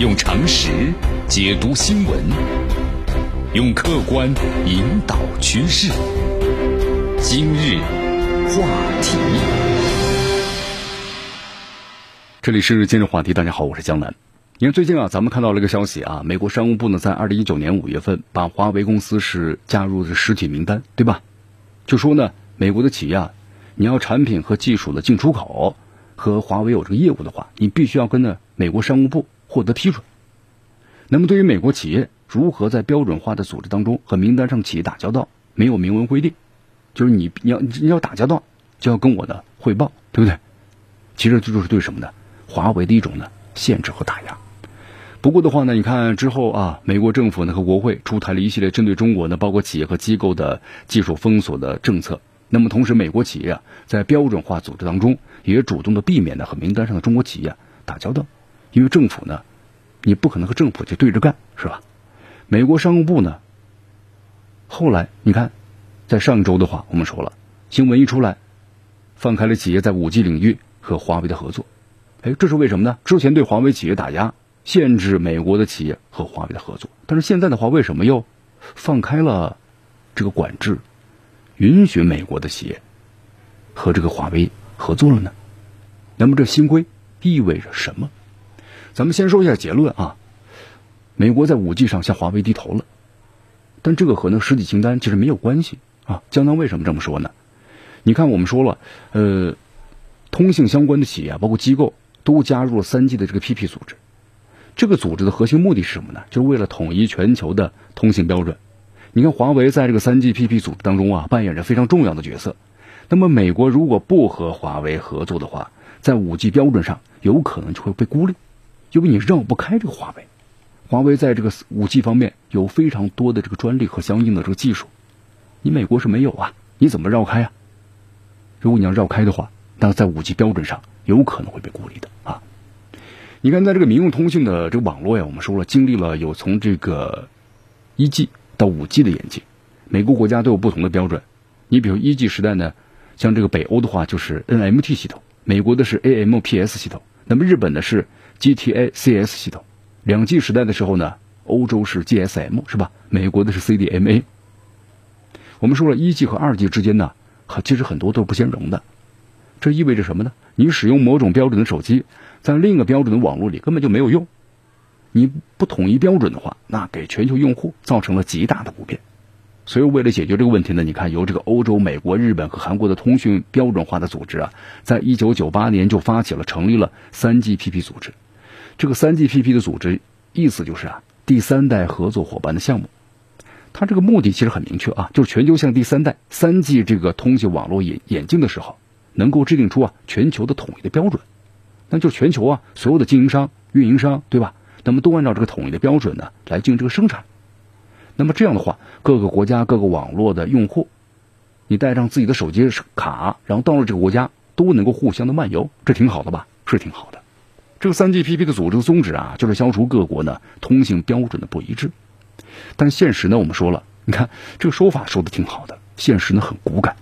用常识解读新闻，用客观引导趋势。今日话题，这里是今日话题。大家好，我是江南。你看，最近啊，咱们看到了一个消息啊，美国商务部呢，在二零一九年五月份把华为公司是加入了实体名单，对吧？就说呢，美国的企业啊，你要产品和技术的进出口和华为有这个业务的话，你必须要跟呢美国商务部获得批准。那么，对于美国企业如何在标准化的组织当中和名单上企业打交道，没有明文规定，就是你你要你要打交道，就要跟我的汇报，对不对？其实这就是对什么呢？华为的一种呢限制和打压。不过的话呢，你看之后啊，美国政府呢和国会出台了一系列针对中国呢，包括企业和机构的技术封锁的政策。那么同时，美国企业啊在标准化组织当中也主动的避免呢和名单上的中国企业打交道，因为政府呢。你不可能和政府去对着干，是吧？美国商务部呢，后来你看，在上周的话，我们说了，新闻一出来，放开了企业在五 G 领域和华为的合作。哎，这是为什么呢？之前对华为企业打压，限制美国的企业和华为的合作，但是现在的话，为什么又放开了这个管制，允许美国的企业和这个华为合作了呢？那么这新规意味着什么？咱们先说一下结论啊，美国在五 G 上向华为低头了，但这个和那实体清单其实没有关系啊。江南为什么这么说呢？你看，我们说了，呃，通信相关的企业包括机构都加入了三 G 的这个 PP 组织，这个组织的核心目的是什么呢？就是为了统一全球的通信标准。你看，华为在这个三 G PP 组织当中啊，扮演着非常重要的角色。那么，美国如果不和华为合作的话，在五 G 标准上有可能就会被孤立。因为你绕不开这个华为，华为在这个五 G 方面有非常多的这个专利和相应的这个技术，你美国是没有啊？你怎么绕开啊？如果你要绕开的话，那在五 G 标准上有可能会被孤立的啊！你看，在这个民用通信的这个网络呀，我们说了，经历了有从这个一 G 到五 G 的演进，每个国家都有不同的标准。你比如一 G 时代呢，像这个北欧的话就是 NMT 系统，美国的是 AMPS 系统，那么日本的是。GTA CS 系统，两 G 时代的时候呢，欧洲是 GSM 是吧？美国的是 CDMA。我们说了一 G 和二 G 之间呢，其实很多都是不兼容的。这意味着什么呢？你使用某种标准的手机，在另一个标准的网络里根本就没有用。你不统一标准的话，那给全球用户造成了极大的不便。所以，为了解决这个问题呢，你看，由这个欧洲、美国、日本和韩国的通讯标准化的组织啊，在一九九八年就发起了成立了三 GPP 组织。这个三 GPP 的组织意思就是啊，第三代合作伙伴的项目。它这个目的其实很明确啊，就是全球向第三代三 G 这个通信网络演演进的时候，能够制定出啊全球的统一的标准。那就全球啊所有的经营商、运营商，对吧？那么都按照这个统一的标准呢来进行这个生产。那么这样的话，各个国家各个网络的用户，你带上自己的手机卡，然后到了这个国家，都能够互相的漫游，这挺好的吧？是挺好的。这个三 GPP 的组织宗旨啊，就是消除各国呢通信标准的不一致。但现实呢，我们说了，你看这个说法说的挺好的，现实呢很骨感。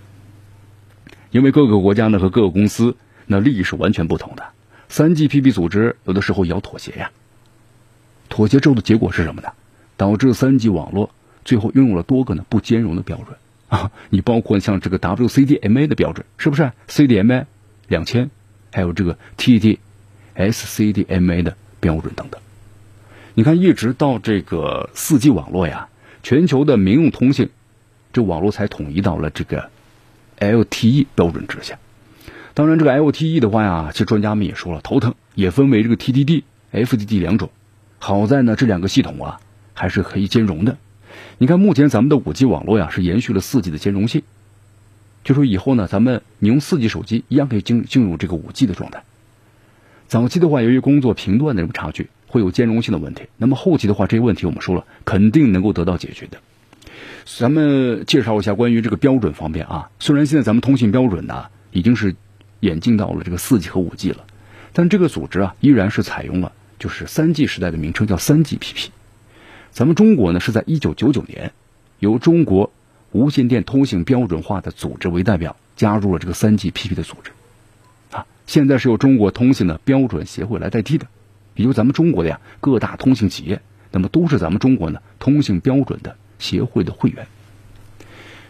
因为各个国家呢和各个公司那利益是完全不同的，三 GPP 组织有的时候也要妥协呀。妥协之后的结果是什么呢？导致三 G 网络最后拥有了多个呢不兼容的标准啊！你包括像这个 WCDMA 的标准，是不是 CDMA 两千，还有这个 TD SCDMA 的标准等等。你看，一直到这个四 G 网络呀，全球的民用通信这网络才统一到了这个 LTE 标准之下。当然，这个 LTE 的话呀，其实专家们也说了头疼，也分为这个 TDD、FDD 两种。好在呢，这两个系统啊。还是可以兼容的。你看，目前咱们的五 G 网络呀，是延续了四 G 的兼容性。就说以后呢，咱们你用四 G 手机一样可以进进入这个五 G 的状态。早期的话，由于工作频段的这个差距，会有兼容性的问题。那么后期的话，这些问题我们说了，肯定能够得到解决的。咱们介绍一下关于这个标准方面啊。虽然现在咱们通信标准呢已经是演进到了这个四 G 和五 G 了，但这个组织啊依然是采用了就是三 G 时代的名称，叫三 GPP。咱们中国呢是在一九九九年，由中国无线电通信标准化的组织为代表加入了这个三 GPP 的组织，现在是由中国通信的标准协会来代替的。也就咱们中国的呀各大通信企业，那么都是咱们中国呢通信标准的协会的会员。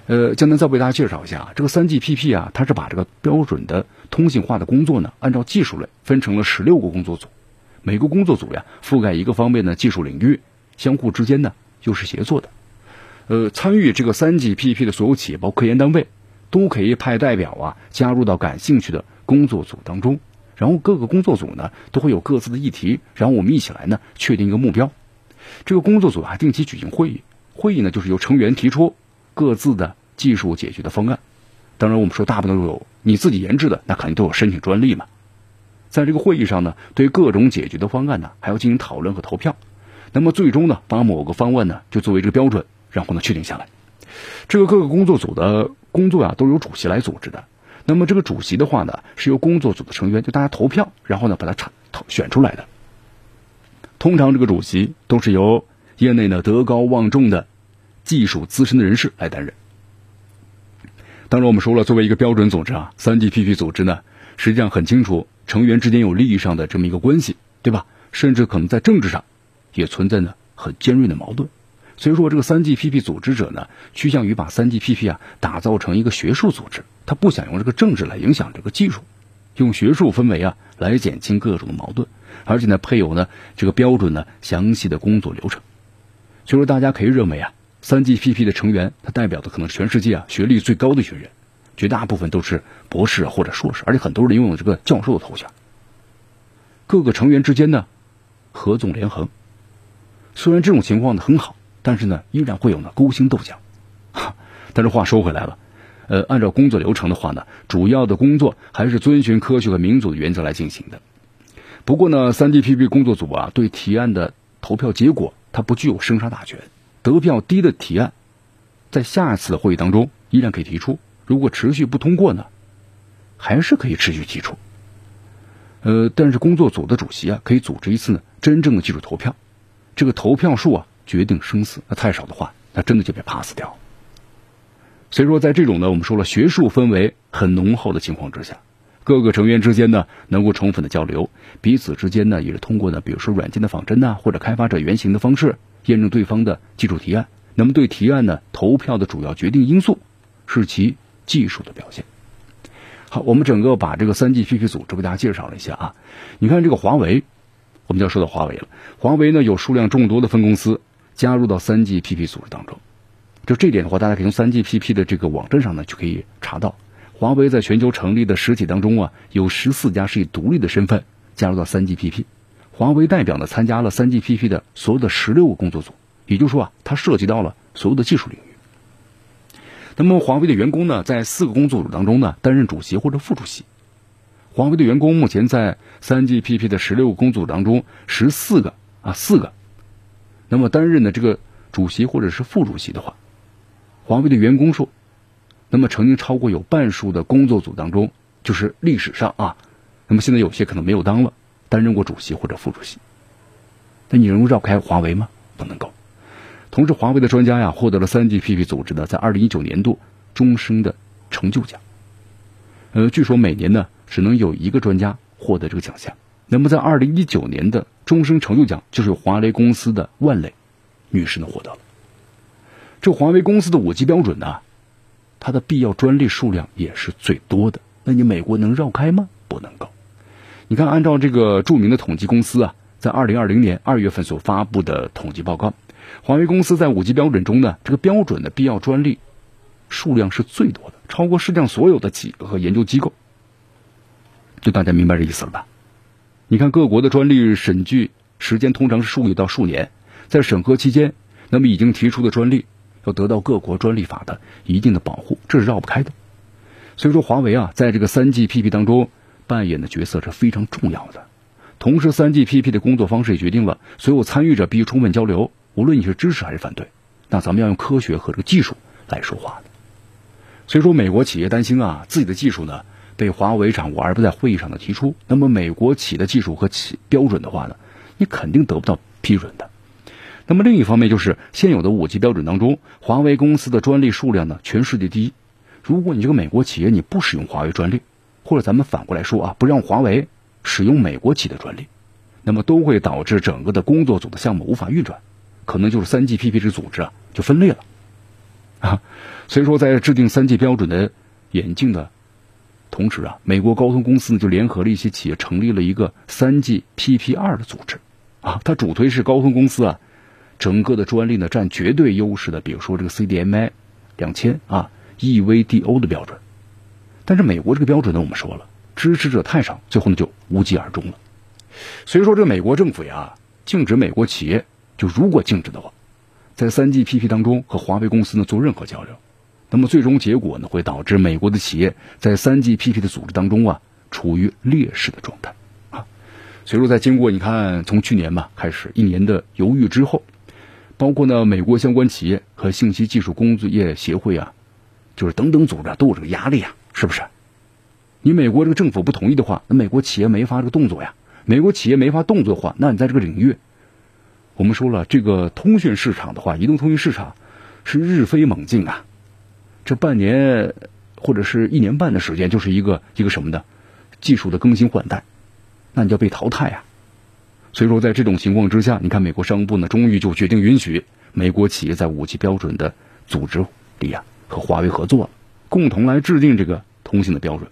呃，江南再为大家介绍一下这个三 GPP 啊，它是把这个标准的通信化的工作呢，按照技术类分成了十六个工作组，每个工作组呀覆盖一个方面的技术领域，相互之间呢又是协作的。呃，参与这个三 GPP 的所有企业，包括科研单位，都可以派代表啊加入到感兴趣的工作组当中，然后各个工作组呢都会有各自的议题，然后我们一起来呢确定一个目标。这个工作组啊定期举行会议，会议呢就是由成员提出。各自的技术解决的方案，当然我们说大部分都有你自己研制的，那肯定都有申请专利嘛。在这个会议上呢，对各种解决的方案呢，还要进行讨论和投票。那么最终呢，把某个方案呢，就作为这个标准，然后呢确定下来。这个各个工作组的工作啊，都由主席来组织的。那么这个主席的话呢，是由工作组的成员就大家投票，然后呢把它产选出来的。通常这个主席都是由业内呢德高望重的。技术资深的人士来担任。当然，我们说了，作为一个标准组织啊，三 GPP 组织呢，实际上很清楚成员之间有利益上的这么一个关系，对吧？甚至可能在政治上也存在呢很尖锐的矛盾。所以说，这个三 GPP 组织者呢，趋向于把三 GPP 啊打造成一个学术组织，他不想用这个政治来影响这个技术，用学术氛围啊来减轻各种的矛盾，而且呢配有呢这个标准呢详细的工作流程。所以说，大家可以认为啊。三 GPP 的成员，他代表的可能全世界啊学历最高的一群人，绝大部分都是博士或者硕士，而且很多人拥有这个教授的头衔。各个成员之间呢，合纵连横。虽然这种情况呢很好，但是呢依然会有呢勾心斗角。但是话说回来了，呃，按照工作流程的话呢，主要的工作还是遵循科学和民主的原则来进行的。不过呢，三 DPP 工作组啊对提案的投票结果，它不具有生杀大权。得票低的提案，在下一次的会议当中依然可以提出。如果持续不通过呢，还是可以持续提出。呃，但是工作组的主席啊，可以组织一次呢真正的技术投票。这个投票数啊，决定生死。那太少的话，那真的就被 pass 掉。所以说，在这种呢，我们说了学术氛围很浓厚的情况之下，各个成员之间呢，能够充分的交流，彼此之间呢，也是通过呢，比如说软件的仿真呐，或者开发者原型的方式。验证对方的技术提案，那么对提案呢投票的主要决定因素是其技术的表现。好，我们整个把这个三 GPP 组织给大家介绍了一下啊。你看这个华为，我们就要说到华为了。华为呢有数量众多的分公司加入到三 GPP 组织当中，就这点的话，大家可以从三 GPP 的这个网站上呢就可以查到，华为在全球成立的实体当中啊，有十四家是以独立的身份加入到三 GPP。华为代表呢参加了三 GPP 的所有的十六个工作组，也就是说啊，它涉及到了所有的技术领域。那么华为的员工呢，在四个工作组当中呢，担任主席或者副主席。华为的员工目前在三 GPP 的十六个工作组当中，十四个啊四个。那么担任的这个主席或者是副主席的话，华为的员工数，那么曾经超过有半数的工作组当中，就是历史上啊，那么现在有些可能没有当了。担任过主席或者副主席，那你能够绕开华为吗？不能够。同时，华为的专家呀获得了三 GPP 组织的在二零一九年度终生的成就奖。呃，据说每年呢只能有一个专家获得这个奖项。那么在二零一九年的终生成就奖，就是由华为公司的万磊女士呢获得了。这华为公司的五 G 标准呢，它的必要专利数量也是最多的。那你美国能绕开吗？不能够。你看，按照这个著名的统计公司啊，在二零二零年二月份所发布的统计报告，华为公司在五 G 标准中呢，这个标准的必要专利数量是最多的，超过世界上所有的企业和研究机构。就大家明白这意思了吧？你看各国的专利审计时间通常是数月到数年，在审核期间，那么已经提出的专利要得到各国专利法的一定的保护，这是绕不开的。所以说，华为啊，在这个三 GPP 当中。扮演的角色是非常重要的。同时，三 GPP 的工作方式也决定了所有参与者必须充分交流，无论你是支持还是反对。那咱们要用科学和这个技术来说话。所以说，美国企业担心啊，自己的技术呢被华为掌握而不在会议上的提出，那么美国企的技术和企标准的话呢，你肯定得不到批准的。那么另一方面，就是现有的五 G 标准当中，华为公司的专利数量呢全世界第一。如果你这个美国企业你不使用华为专利，或者咱们反过来说啊，不让华为使用美国企的专利，那么都会导致整个的工作组的项目无法运转，可能就是三 GPP 这组织啊就分裂了 啊。所以说，在制定三 G 标准的演进的同时啊，美国高通公司呢就联合了一些企业，成立了一个三 GPP 二的组织啊。它主推是高通公司啊，整个的专利呢占绝对优势的，比如说这个 CDMA 两千啊，EVDO 的标准。但是美国这个标准呢，我们说了，支持者太少，最后呢就无疾而终了。所以说，这美国政府呀，禁止美国企业，就如果禁止的话，在三 GPP 当中和华为公司呢做任何交流，那么最终结果呢会导致美国的企业在三 GPP 的组织当中啊处于劣势的状态啊。所以说，在经过你看从去年吧开始一年的犹豫之后，包括呢美国相关企业和信息技术工作业协会啊，就是等等组织都有这个压力啊，是不是？你美国这个政府不同意的话，那美国企业没法这个动作呀。美国企业没法动作的话，那你在这个领域，我们说了，这个通讯市场的话，移动通讯市场是日飞猛进啊。这半年或者是一年半的时间，就是一个一个什么的技术的更新换代，那你就要被淘汰啊。所以说，在这种情况之下，你看美国商务部呢，终于就决定允许美国企业在五 G 标准的组织里啊，和华为合作了，共同来制定这个通信的标准。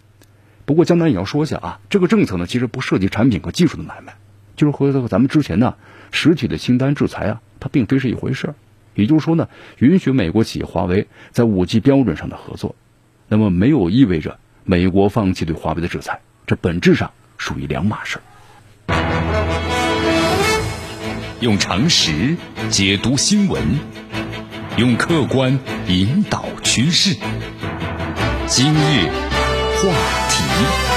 不过江南也要说一下啊，这个政策呢，其实不涉及产品和技术的买卖，就是和咱们之前呢实体的清单制裁啊，它并非是一回事儿也就是说呢，允许美国企业华为在五 G 标准上的合作，那么没有意味着美国放弃对华为的制裁，这本质上属于两码事儿用常识解读新闻，用客观引导趋势。今日。话题。